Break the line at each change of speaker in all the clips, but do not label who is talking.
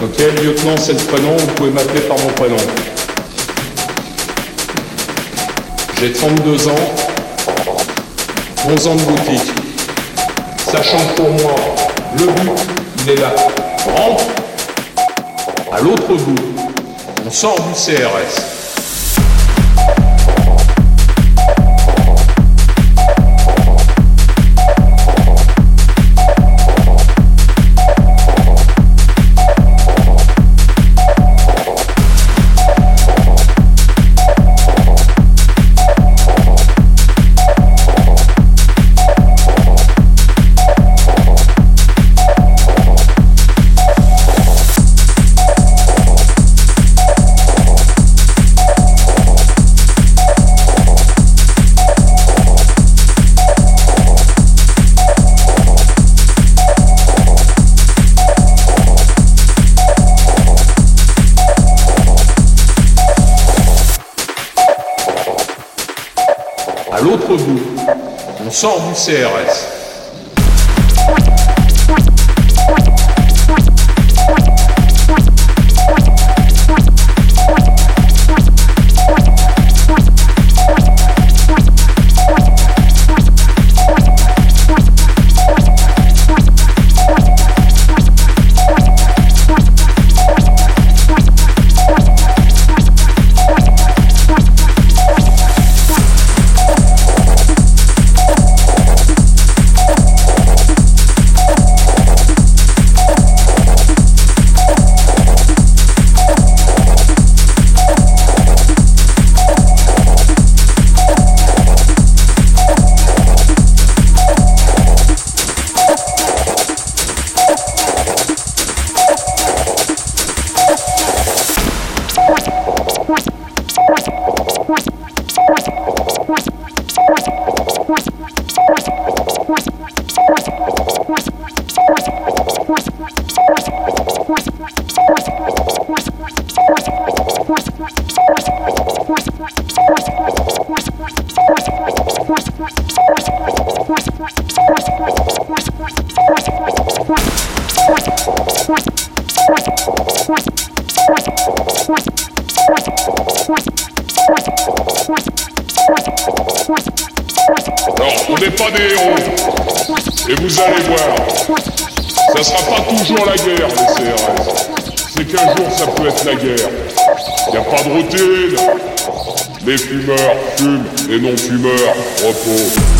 Ok, lieutenant, c'est le prénom, vous pouvez m'appeler par mon prénom. J'ai 32 ans, 11 ans de boutique. Sachant que pour moi, le but, il est là. Rentre à l'autre bout. On sort du CRS. On sort du CRS.
N'est pas des héros. Et vous allez voir, ça sera pas toujours la guerre, les CRS. C'est qu'un jour, ça peut être la guerre. Y a pas de routine. Les fumeurs fument, les non-fumeurs reposent.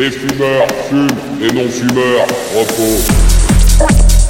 Les fumeurs fument, les non-fumeurs reposent.